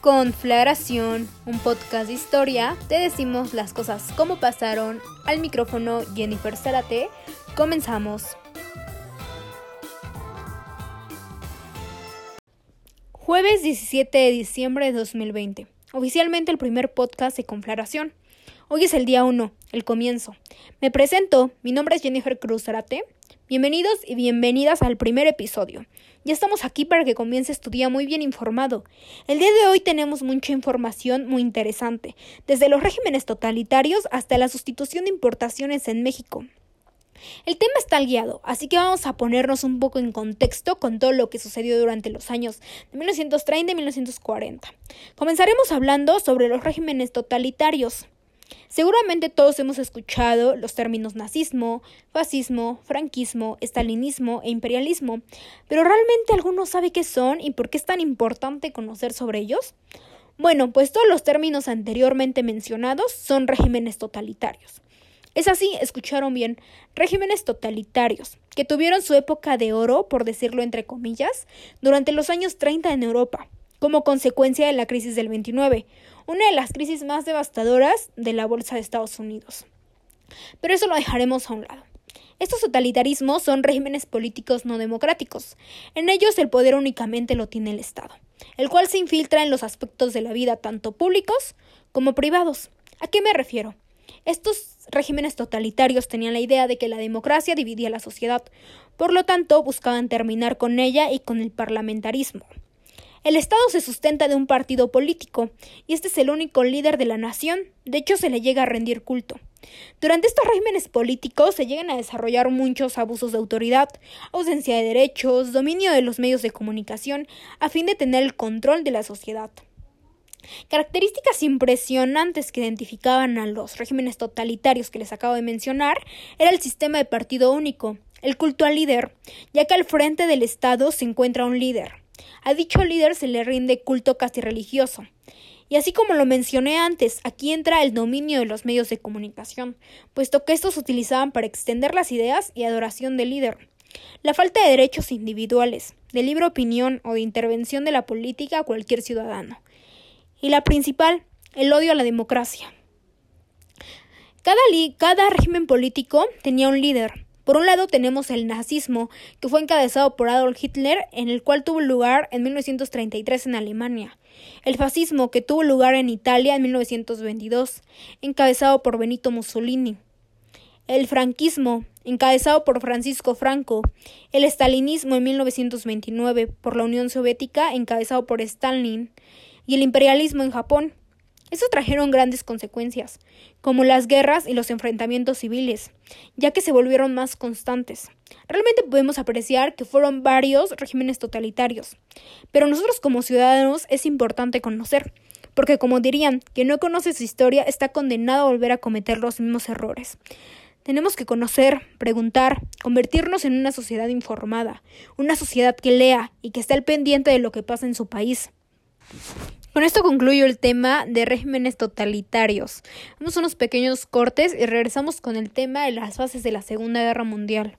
Conflagración, un podcast de historia, te decimos las cosas como pasaron. Al micrófono Jennifer Zárate, comenzamos. Jueves 17 de diciembre de 2020, oficialmente el primer podcast de Conflagración. Hoy es el día 1, el comienzo. Me presento, mi nombre es Jennifer Cruz Zárate. Bienvenidos y bienvenidas al primer episodio. Ya estamos aquí para que comiences tu día muy bien informado. El día de hoy tenemos mucha información muy interesante, desde los regímenes totalitarios hasta la sustitución de importaciones en México. El tema está guiado, así que vamos a ponernos un poco en contexto con todo lo que sucedió durante los años de 1930 y 1940. Comenzaremos hablando sobre los regímenes totalitarios. Seguramente todos hemos escuchado los términos nazismo, fascismo, franquismo, estalinismo e imperialismo, pero ¿realmente alguno sabe qué son y por qué es tan importante conocer sobre ellos? Bueno, pues todos los términos anteriormente mencionados son regímenes totalitarios. Es así, escucharon bien, regímenes totalitarios, que tuvieron su época de oro, por decirlo entre comillas, durante los años 30 en Europa, como consecuencia de la crisis del 29, una de las crisis más devastadoras de la Bolsa de Estados Unidos. Pero eso lo dejaremos a un lado. Estos totalitarismos son regímenes políticos no democráticos. En ellos el poder únicamente lo tiene el Estado, el cual se infiltra en los aspectos de la vida tanto públicos como privados. ¿A qué me refiero? Estos regímenes totalitarios tenían la idea de que la democracia dividía la sociedad, por lo tanto buscaban terminar con ella y con el parlamentarismo. El Estado se sustenta de un partido político, y este es el único líder de la nación, de hecho se le llega a rendir culto. Durante estos regímenes políticos se llegan a desarrollar muchos abusos de autoridad, ausencia de derechos, dominio de los medios de comunicación, a fin de tener el control de la sociedad. Características impresionantes que identificaban a los regímenes totalitarios que les acabo de mencionar era el sistema de partido único, el culto al líder, ya que al frente del Estado se encuentra un líder. A dicho líder se le rinde culto casi religioso. Y así como lo mencioné antes, aquí entra el dominio de los medios de comunicación, puesto que estos se utilizaban para extender las ideas y adoración del líder. La falta de derechos individuales, de libre opinión o de intervención de la política a cualquier ciudadano. Y la principal, el odio a la democracia. Cada, cada régimen político tenía un líder, por un lado tenemos el nazismo, que fue encabezado por Adolf Hitler, en el cual tuvo lugar en 1933 en Alemania. El fascismo, que tuvo lugar en Italia en 1922, encabezado por Benito Mussolini. El franquismo, encabezado por Francisco Franco. El estalinismo en 1929 por la Unión Soviética, encabezado por Stalin. Y el imperialismo en Japón, eso trajeron grandes consecuencias, como las guerras y los enfrentamientos civiles, ya que se volvieron más constantes. Realmente podemos apreciar que fueron varios regímenes totalitarios, pero nosotros como ciudadanos es importante conocer, porque como dirían, que no conoce su historia está condenado a volver a cometer los mismos errores. Tenemos que conocer, preguntar, convertirnos en una sociedad informada, una sociedad que lea y que esté al pendiente de lo que pasa en su país. Con esto concluyo el tema de regímenes totalitarios. Vamos a unos pequeños cortes y regresamos con el tema de las fases de la Segunda Guerra Mundial.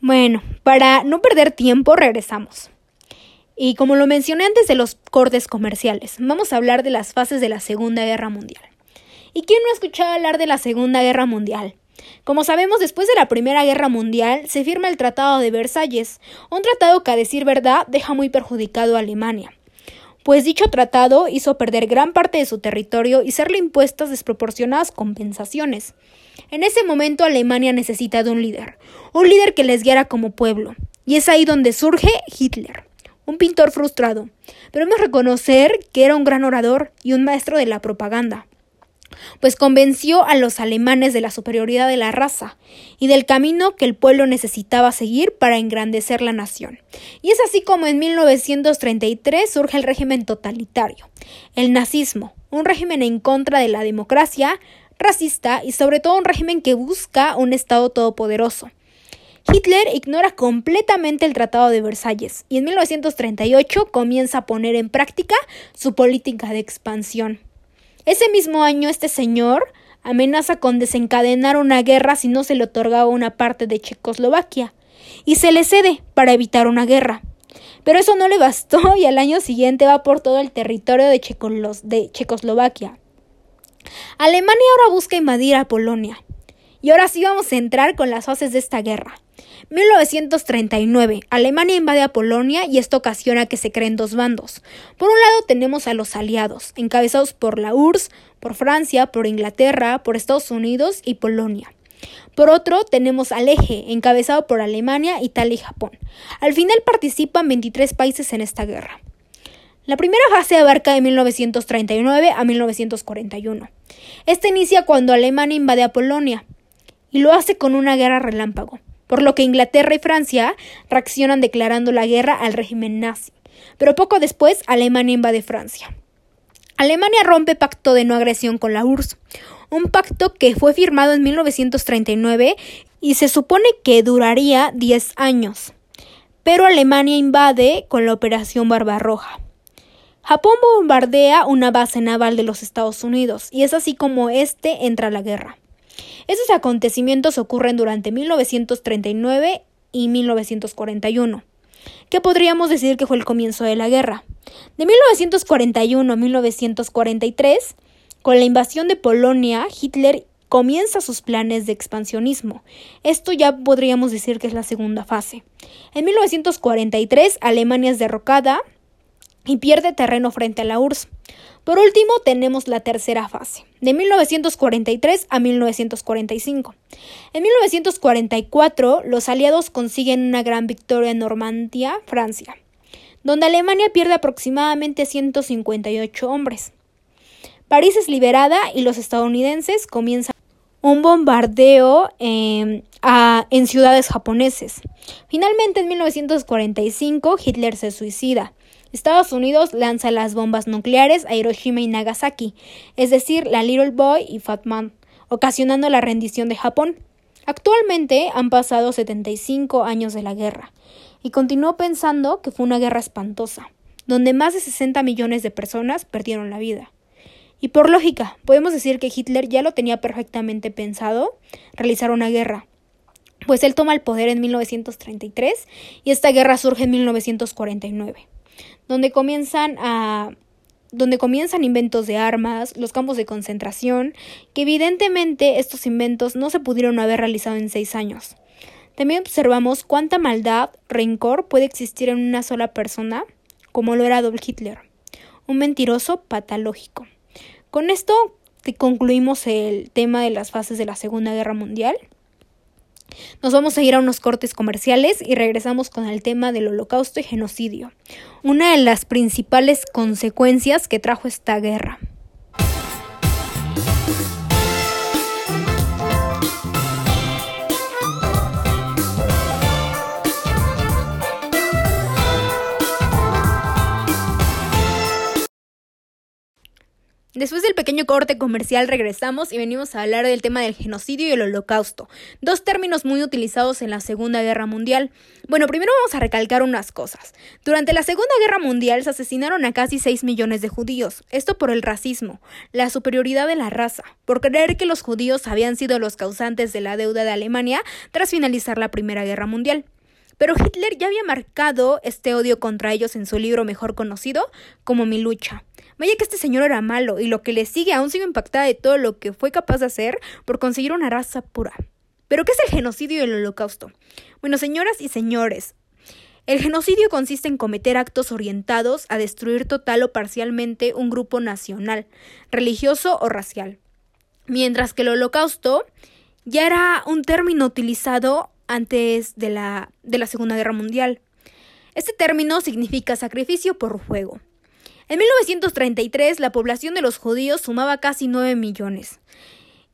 Bueno, para no perder tiempo, regresamos. Y como lo mencioné antes de los cortes comerciales, vamos a hablar de las fases de la Segunda Guerra Mundial. ¿Y quién no ha escuchado hablar de la Segunda Guerra Mundial? Como sabemos, después de la Primera Guerra Mundial se firma el Tratado de Versalles, un tratado que a decir verdad deja muy perjudicado a Alemania, pues dicho tratado hizo perder gran parte de su territorio y serle impuestas desproporcionadas compensaciones. En ese momento Alemania necesita de un líder, un líder que les guiara como pueblo, y es ahí donde surge Hitler un pintor frustrado, pero hemos reconocer que era un gran orador y un maestro de la propaganda, pues convenció a los alemanes de la superioridad de la raza y del camino que el pueblo necesitaba seguir para engrandecer la nación. Y es así como en 1933 surge el régimen totalitario, el nazismo, un régimen en contra de la democracia, racista y sobre todo un régimen que busca un Estado todopoderoso. Hitler ignora completamente el Tratado de Versalles y en 1938 comienza a poner en práctica su política de expansión. Ese mismo año este señor amenaza con desencadenar una guerra si no se le otorgaba una parte de Checoslovaquia y se le cede para evitar una guerra. Pero eso no le bastó y al año siguiente va por todo el territorio de, Checoslovaquia. Alemania ahora busca invadir a Polonia. Y ahora sí vamos a entrar con las fases de esta guerra. 1939. Alemania invade a Polonia y esto ocasiona que se creen dos bandos. Por un lado tenemos a los aliados, encabezados por la URSS, por Francia, por Inglaterra, por Estados Unidos y Polonia. Por otro, tenemos al eje, encabezado por Alemania, Italia y Japón. Al final participan 23 países en esta guerra. La primera fase abarca de 1939 a 1941. Esta inicia cuando Alemania invade a Polonia y lo hace con una guerra relámpago, por lo que Inglaterra y Francia reaccionan declarando la guerra al régimen nazi. Pero poco después Alemania invade Francia. Alemania rompe pacto de no agresión con la URSS, un pacto que fue firmado en 1939 y se supone que duraría 10 años. Pero Alemania invade con la Operación Barbarroja. Japón bombardea una base naval de los Estados Unidos y es así como este entra a la guerra. Estos acontecimientos ocurren durante 1939 y 1941, que podríamos decir que fue el comienzo de la guerra. De 1941 a 1943 con la invasión de Polonia, Hitler comienza sus planes de expansionismo. Esto ya podríamos decir que es la segunda fase. En 1943, Alemania es derrocada y pierde terreno frente a la URSS. Por último, tenemos la tercera fase, de 1943 a 1945. En 1944, los aliados consiguen una gran victoria en Normandía, Francia, donde Alemania pierde aproximadamente 158 hombres. París es liberada y los estadounidenses comienzan un bombardeo em, en ciudades japoneses. Finalmente, en 1945, Hitler se suicida. Estados Unidos lanza las bombas nucleares a Hiroshima y Nagasaki, es decir, la Little Boy y Fat Man, ocasionando la rendición de Japón. Actualmente han pasado 75 años de la guerra, y continuó pensando que fue una guerra espantosa, donde más de 60 millones de personas perdieron la vida. Y por lógica, podemos decir que Hitler ya lo tenía perfectamente pensado realizar una guerra, pues él toma el poder en 1933 y esta guerra surge en 1949, donde comienzan a donde comienzan inventos de armas, los campos de concentración, que evidentemente estos inventos no se pudieron haber realizado en seis años. También observamos cuánta maldad, rencor puede existir en una sola persona, como lo era Adolf Hitler, un mentiroso patológico. Con esto concluimos el tema de las fases de la Segunda Guerra Mundial. Nos vamos a ir a unos cortes comerciales y regresamos con el tema del holocausto y genocidio, una de las principales consecuencias que trajo esta guerra. Después del pequeño corte comercial regresamos y venimos a hablar del tema del genocidio y el holocausto, dos términos muy utilizados en la Segunda Guerra Mundial. Bueno, primero vamos a recalcar unas cosas. Durante la Segunda Guerra Mundial se asesinaron a casi 6 millones de judíos, esto por el racismo, la superioridad de la raza, por creer que los judíos habían sido los causantes de la deuda de Alemania tras finalizar la Primera Guerra Mundial. Pero Hitler ya había marcado este odio contra ellos en su libro mejor conocido como Mi lucha. Vaya que este señor era malo y lo que le sigue aún sigo impactada de todo lo que fue capaz de hacer por conseguir una raza pura. ¿Pero qué es el genocidio y el holocausto? Bueno, señoras y señores, el genocidio consiste en cometer actos orientados a destruir total o parcialmente un grupo nacional, religioso o racial. Mientras que el holocausto ya era un término utilizado antes de la, de la Segunda Guerra Mundial. Este término significa sacrificio por fuego. En 1933 la población de los judíos sumaba casi 9 millones.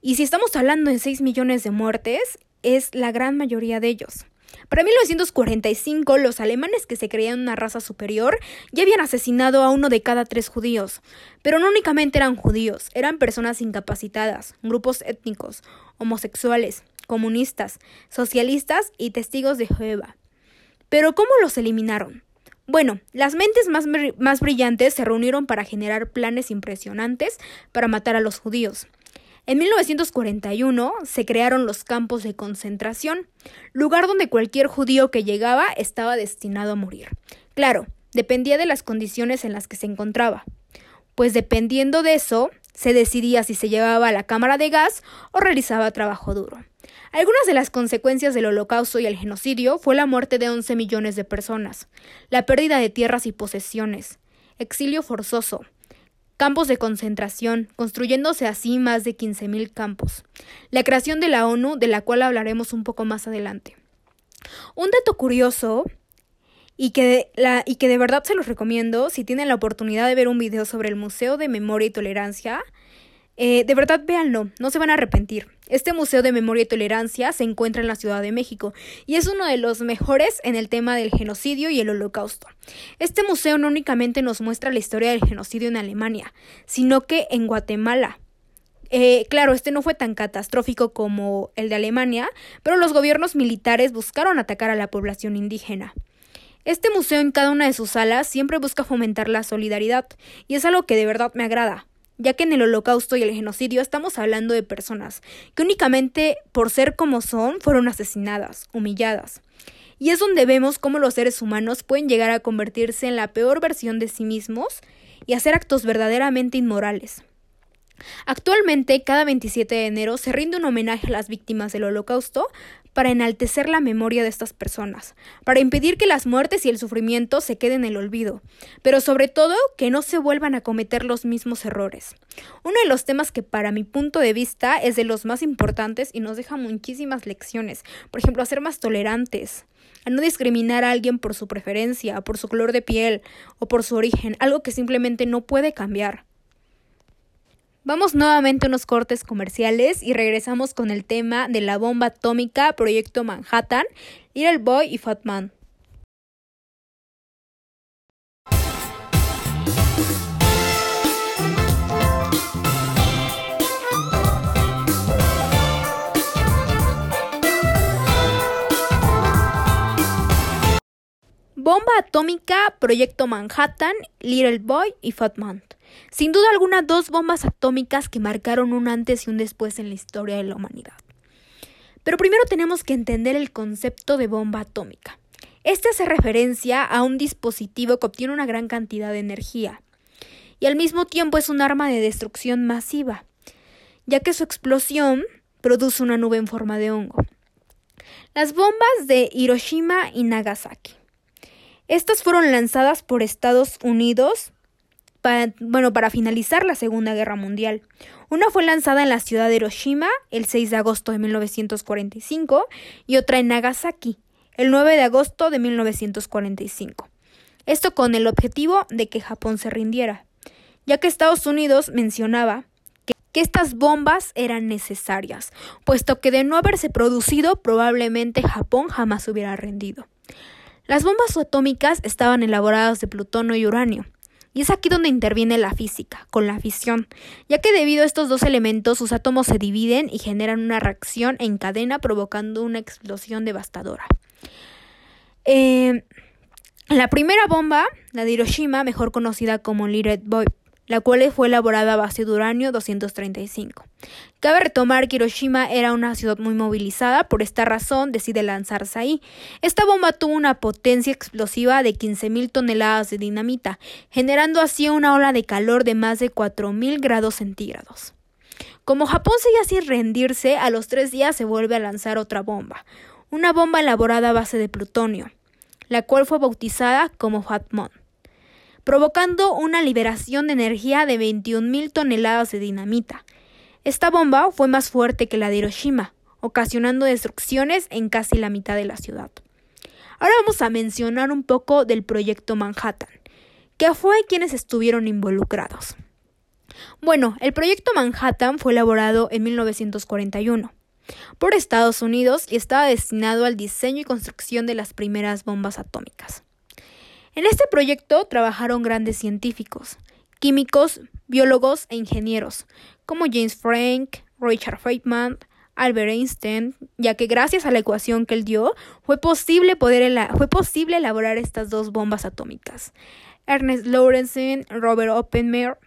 Y si estamos hablando de 6 millones de muertes, es la gran mayoría de ellos. Para 1945, los alemanes que se creían una raza superior ya habían asesinado a uno de cada tres judíos. Pero no únicamente eran judíos, eran personas incapacitadas, grupos étnicos, homosexuales, comunistas, socialistas y testigos de Jehová. Pero ¿cómo los eliminaron? Bueno, las mentes más, más, brillantes se reunieron para generar planes impresionantes para matar a los judíos. En 1941 se crearon los campos de concentración, lugar donde cualquier judío que llegaba estaba destinado a morir. Claro, dependía de las condiciones en las que se encontraba, pues dependiendo de eso, se decidía si se llevaba a la cámara de gas o realizaba trabajo duro. Algunas de las consecuencias del holocausto y el genocidio fue la muerte de 11 millones de personas, la pérdida de tierras y posesiones, exilio forzoso, campos de concentración, construyéndose así más de 15.000 campos, la creación de la ONU, de la cual hablaremos un poco más adelante. Un dato curioso y que, de, la, y que de verdad se los recomiendo si tienen la oportunidad de ver un video sobre el Museo de Memoria y Tolerancia. Eh, de verdad véanlo, no se van a arrepentir. Este Museo de Memoria y Tolerancia se encuentra en la Ciudad de México y es uno de los mejores en el tema del genocidio y el holocausto. Este museo no únicamente nos muestra la historia del genocidio en Alemania, sino que en Guatemala, eh, claro, este no fue tan catastrófico como el de Alemania, pero los gobiernos militares buscaron atacar a la población indígena. Este museo en cada una de sus salas siempre busca fomentar la solidaridad, y es algo que de verdad me agrada, ya que en el holocausto y el genocidio estamos hablando de personas que únicamente por ser como son fueron asesinadas, humilladas. Y es donde vemos cómo los seres humanos pueden llegar a convertirse en la peor versión de sí mismos y hacer actos verdaderamente inmorales. Actualmente, cada 27 de enero se rinde un homenaje a las víctimas del Holocausto para enaltecer la memoria de estas personas, para impedir que las muertes y el sufrimiento se queden en el olvido, pero sobre todo que no se vuelvan a cometer los mismos errores. Uno de los temas que para mi punto de vista es de los más importantes y nos deja muchísimas lecciones, por ejemplo, a ser más tolerantes, a no discriminar a alguien por su preferencia, por su color de piel o por su origen, algo que simplemente no puede cambiar. Vamos nuevamente a unos cortes comerciales y regresamos con el tema de la bomba atómica Proyecto Manhattan, Little Boy y Fat Man. Bomba atómica, Proyecto Manhattan, Little Boy y Fat Man. Sin duda alguna, dos bombas atómicas que marcaron un antes y un después en la historia de la humanidad. Pero primero tenemos que entender el concepto de bomba atómica. Este hace referencia a un dispositivo que obtiene una gran cantidad de energía y al mismo tiempo es un arma de destrucción masiva, ya que su explosión produce una nube en forma de hongo. Las bombas de Hiroshima y Nagasaki. Estas fueron lanzadas por Estados Unidos para, bueno, para finalizar la Segunda Guerra Mundial. Una fue lanzada en la ciudad de Hiroshima el 6 de agosto de 1945 y otra en Nagasaki el 9 de agosto de 1945. Esto con el objetivo de que Japón se rindiera, ya que Estados Unidos mencionaba que, que estas bombas eran necesarias, puesto que de no haberse producido probablemente Japón jamás hubiera rendido. Las bombas atómicas estaban elaboradas de plutonio y uranio, y es aquí donde interviene la física, con la fisión, ya que debido a estos dos elementos sus átomos se dividen y generan una reacción en cadena provocando una explosión devastadora. Eh, la primera bomba, la de Hiroshima, mejor conocida como Little Boy, la cual fue elaborada a base de uranio 235. Cabe retomar que Hiroshima era una ciudad muy movilizada, por esta razón decide lanzarse ahí. Esta bomba tuvo una potencia explosiva de 15.000 toneladas de dinamita, generando así una ola de calor de más de 4.000 grados centígrados. Como Japón seguía sin rendirse, a los tres días se vuelve a lanzar otra bomba, una bomba elaborada a base de plutonio, la cual fue bautizada como Fatmon provocando una liberación de energía de 21.000 toneladas de dinamita. Esta bomba fue más fuerte que la de Hiroshima, ocasionando destrucciones en casi la mitad de la ciudad. Ahora vamos a mencionar un poco del proyecto Manhattan, que fue quienes estuvieron involucrados. Bueno, el proyecto Manhattan fue elaborado en 1941 por Estados Unidos y estaba destinado al diseño y construcción de las primeras bombas atómicas. En este proyecto trabajaron grandes científicos, químicos, biólogos e ingenieros, como James Frank, Richard Feynman, Albert Einstein, ya que gracias a la ecuación que él dio fue posible, poder fue posible elaborar estas dos bombas atómicas. Ernest Lawrence, Robert Oppenheimer.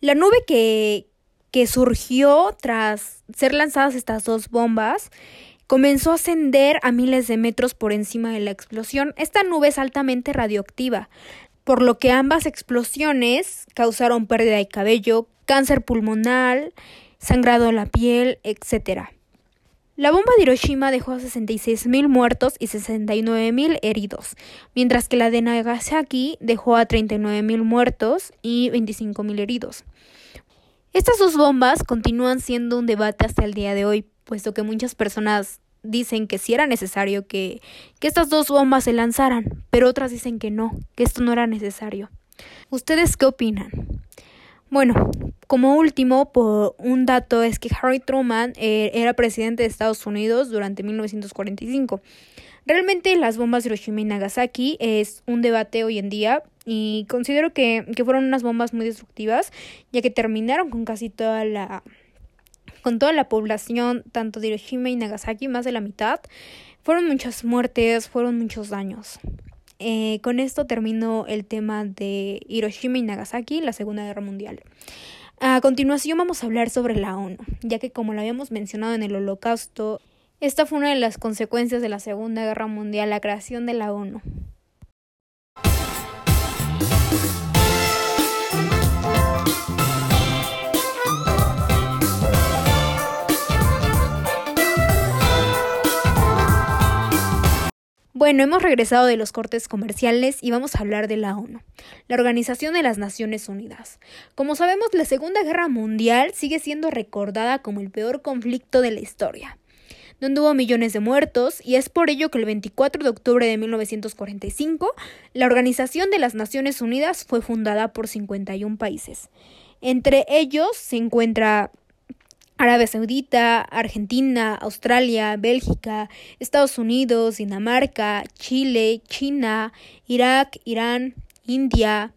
La nube que, que surgió tras ser lanzadas estas dos bombas comenzó a ascender a miles de metros por encima de la explosión. Esta nube es altamente radioactiva, por lo que ambas explosiones causaron pérdida de cabello, cáncer pulmonar, sangrado en la piel, etc. La bomba de Hiroshima dejó a 66.000 muertos y 69.000 heridos, mientras que la de Nagasaki dejó a 39.000 muertos y 25.000 heridos. Estas dos bombas continúan siendo un debate hasta el día de hoy, puesto que muchas personas dicen que sí era necesario que, que estas dos bombas se lanzaran, pero otras dicen que no, que esto no era necesario. ¿Ustedes qué opinan? Bueno, como último, por un dato es que Harry Truman eh, era presidente de Estados Unidos durante 1945. Realmente las bombas de Hiroshima y Nagasaki es un debate hoy en día y considero que, que fueron unas bombas muy destructivas ya que terminaron con casi toda la con toda la población tanto de Hiroshima y Nagasaki, más de la mitad. Fueron muchas muertes, fueron muchos daños. Eh, con esto termino el tema de Hiroshima y Nagasaki, la Segunda Guerra Mundial. A continuación vamos a hablar sobre la ONU, ya que como lo habíamos mencionado en el Holocausto, esta fue una de las consecuencias de la Segunda Guerra Mundial, la creación de la ONU. Bueno, hemos regresado de los cortes comerciales y vamos a hablar de la ONU, la Organización de las Naciones Unidas. Como sabemos, la Segunda Guerra Mundial sigue siendo recordada como el peor conflicto de la historia, donde hubo millones de muertos, y es por ello que el 24 de octubre de 1945, la Organización de las Naciones Unidas fue fundada por 51 países. Entre ellos se encuentra Arabia Saudita, Argentina, Australia, Bélgica, Estados Unidos, Dinamarca, Chile, China, Irak, Irán, India,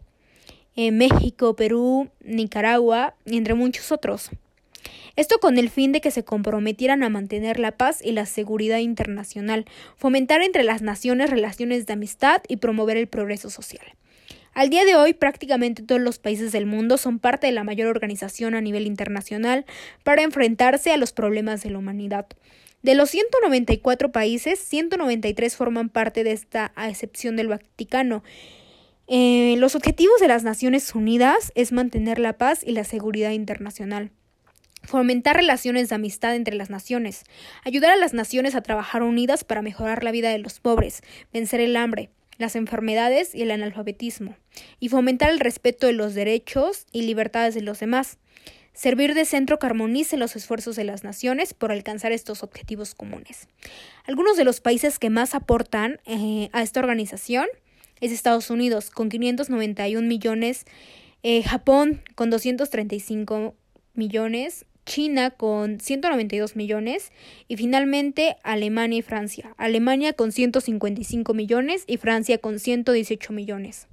eh, México, Perú, Nicaragua, entre muchos otros. Esto con el fin de que se comprometieran a mantener la paz y la seguridad internacional, fomentar entre las naciones relaciones de amistad y promover el progreso social. Al día de hoy, prácticamente todos los países del mundo son parte de la mayor organización a nivel internacional para enfrentarse a los problemas de la humanidad. De los 194 países, 193 forman parte de esta, a excepción del Vaticano. Eh, los objetivos de las Naciones Unidas es mantener la paz y la seguridad internacional fomentar relaciones de amistad entre las naciones, ayudar a las naciones a trabajar unidas para mejorar la vida de los pobres, vencer el hambre, las enfermedades y el analfabetismo, y fomentar el respeto de los derechos y libertades de los demás. Servir de centro que armonice los esfuerzos de las naciones por alcanzar estos objetivos comunes. Algunos de los países que más aportan eh, a esta organización es Estados Unidos, con 591 millones, eh, Japón, con 235 millones, China con 192 millones y finalmente Alemania y Francia. Alemania con 155 millones y Francia con 118 millones.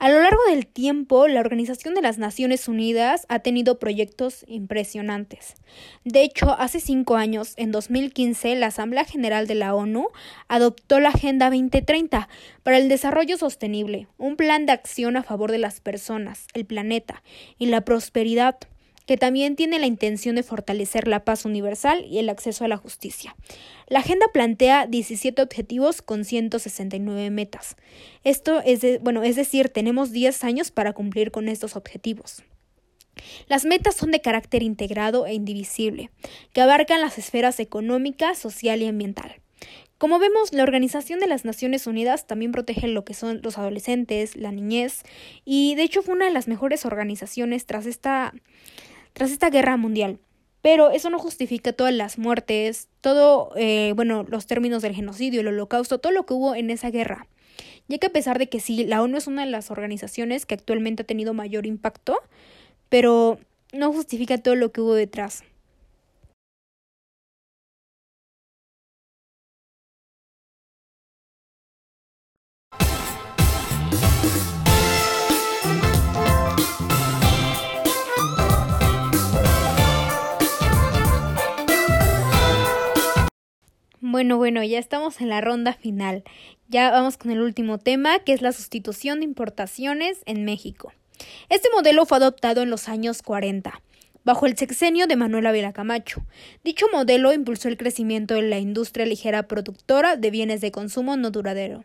A lo largo del tiempo, la Organización de las Naciones Unidas ha tenido proyectos impresionantes. De hecho, hace cinco años, en 2015, la Asamblea General de la ONU adoptó la Agenda 2030 para el Desarrollo Sostenible, un plan de acción a favor de las personas, el planeta y la prosperidad que también tiene la intención de fortalecer la paz universal y el acceso a la justicia. La agenda plantea 17 objetivos con 169 metas. Esto es, bueno, es decir, tenemos 10 años para cumplir con estos objetivos. Las metas son de carácter integrado e indivisible, que abarcan las esferas económica, social y ambiental. Como vemos, la Organización de las Naciones Unidas también protege lo que son los adolescentes, la niñez, y de hecho fue una de las mejores organizaciones tras esta tras esta guerra mundial. Pero eso no justifica todas las muertes, todo, eh, bueno, los términos del genocidio, el holocausto, todo lo que hubo en esa guerra. Ya que a pesar de que sí, la ONU es una de las organizaciones que actualmente ha tenido mayor impacto, pero no justifica todo lo que hubo detrás. Bueno, bueno, ya estamos en la ronda final. Ya vamos con el último tema, que es la sustitución de importaciones en México. Este modelo fue adoptado en los años 40, bajo el sexenio de Manuel Ávila Camacho. Dicho modelo impulsó el crecimiento de la industria ligera productora de bienes de consumo no duradero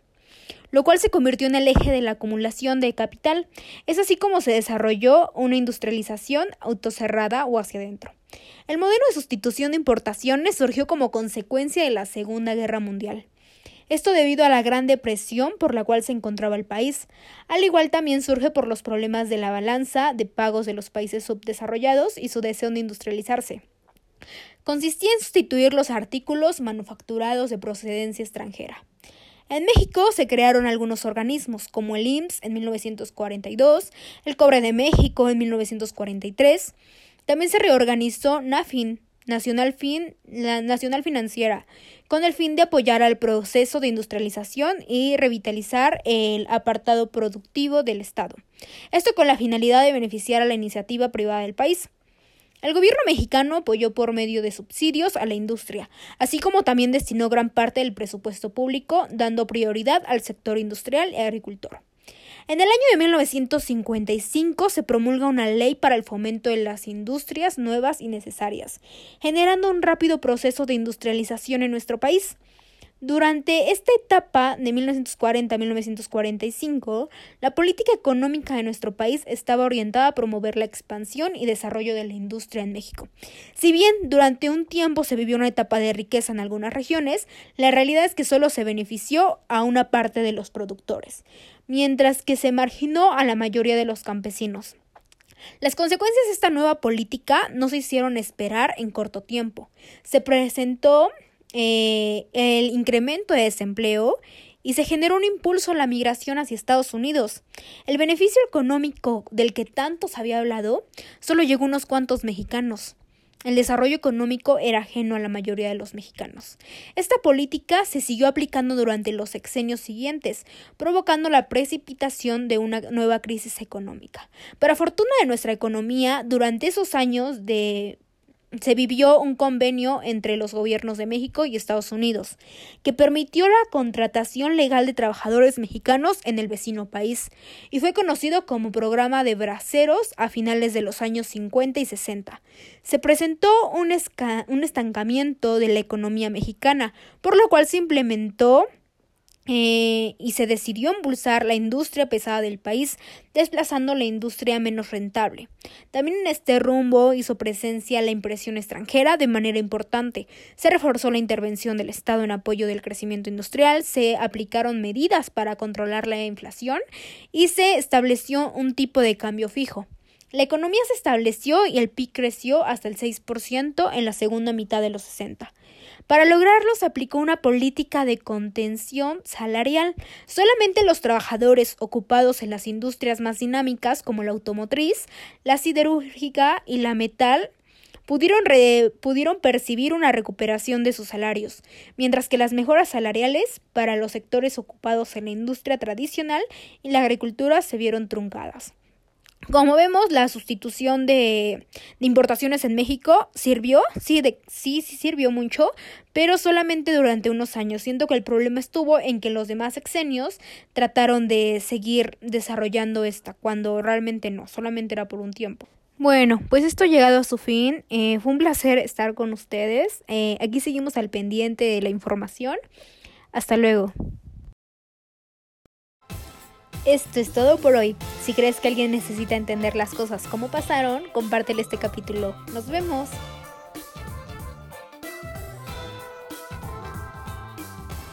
lo cual se convirtió en el eje de la acumulación de capital. Es así como se desarrolló una industrialización autocerrada o hacia adentro. El modelo de sustitución de importaciones surgió como consecuencia de la Segunda Guerra Mundial. Esto debido a la gran depresión por la cual se encontraba el país. Al igual también surge por los problemas de la balanza de pagos de los países subdesarrollados y su deseo de industrializarse. Consistía en sustituir los artículos manufacturados de procedencia extranjera. En México se crearon algunos organismos, como el IMSS en 1942, el Cobre de México en 1943. También se reorganizó NAFIN, Nacional, fin, la Nacional Financiera, con el fin de apoyar al proceso de industrialización y revitalizar el apartado productivo del Estado. Esto con la finalidad de beneficiar a la iniciativa privada del país. El gobierno mexicano apoyó por medio de subsidios a la industria, así como también destinó gran parte del presupuesto público, dando prioridad al sector industrial y agricultor. En el año de 1955 se promulga una ley para el fomento de las industrias nuevas y necesarias, generando un rápido proceso de industrialización en nuestro país. Durante esta etapa de 1940 a 1945, la política económica de nuestro país estaba orientada a promover la expansión y desarrollo de la industria en México. Si bien durante un tiempo se vivió una etapa de riqueza en algunas regiones, la realidad es que solo se benefició a una parte de los productores, mientras que se marginó a la mayoría de los campesinos. Las consecuencias de esta nueva política no se hicieron esperar en corto tiempo. Se presentó eh, el incremento de desempleo y se generó un impulso a la migración hacia Estados Unidos. El beneficio económico del que tanto se había hablado solo llegó a unos cuantos mexicanos. El desarrollo económico era ajeno a la mayoría de los mexicanos. Esta política se siguió aplicando durante los sexenios siguientes, provocando la precipitación de una nueva crisis económica. Para fortuna de nuestra economía, durante esos años de se vivió un convenio entre los gobiernos de México y Estados Unidos, que permitió la contratación legal de trabajadores mexicanos en el vecino país, y fue conocido como programa de braceros a finales de los años 50 y 60. Se presentó un, un estancamiento de la economía mexicana, por lo cual se implementó eh, y se decidió impulsar la industria pesada del país, desplazando la industria menos rentable. También en este rumbo hizo presencia la impresión extranjera de manera importante. Se reforzó la intervención del Estado en apoyo del crecimiento industrial, se aplicaron medidas para controlar la inflación y se estableció un tipo de cambio fijo. La economía se estableció y el PIB creció hasta el 6% en la segunda mitad de los 60. Para lograrlo se aplicó una política de contención salarial. Solamente los trabajadores ocupados en las industrias más dinámicas como la automotriz, la siderúrgica y la metal pudieron, pudieron percibir una recuperación de sus salarios, mientras que las mejoras salariales para los sectores ocupados en la industria tradicional y la agricultura se vieron truncadas. Como vemos, la sustitución de, importaciones en México sirvió, sí, sí, sí sirvió mucho, pero solamente durante unos años. Siento que el problema estuvo en que los demás exenios trataron de seguir desarrollando esta, cuando realmente no, solamente era por un tiempo. Bueno, pues esto ha llegado a su fin. Eh, fue un placer estar con ustedes. Eh, aquí seguimos al pendiente de la información. Hasta luego. Esto es todo por hoy. Si crees que alguien necesita entender las cosas como pasaron, compártele este capítulo. Nos vemos.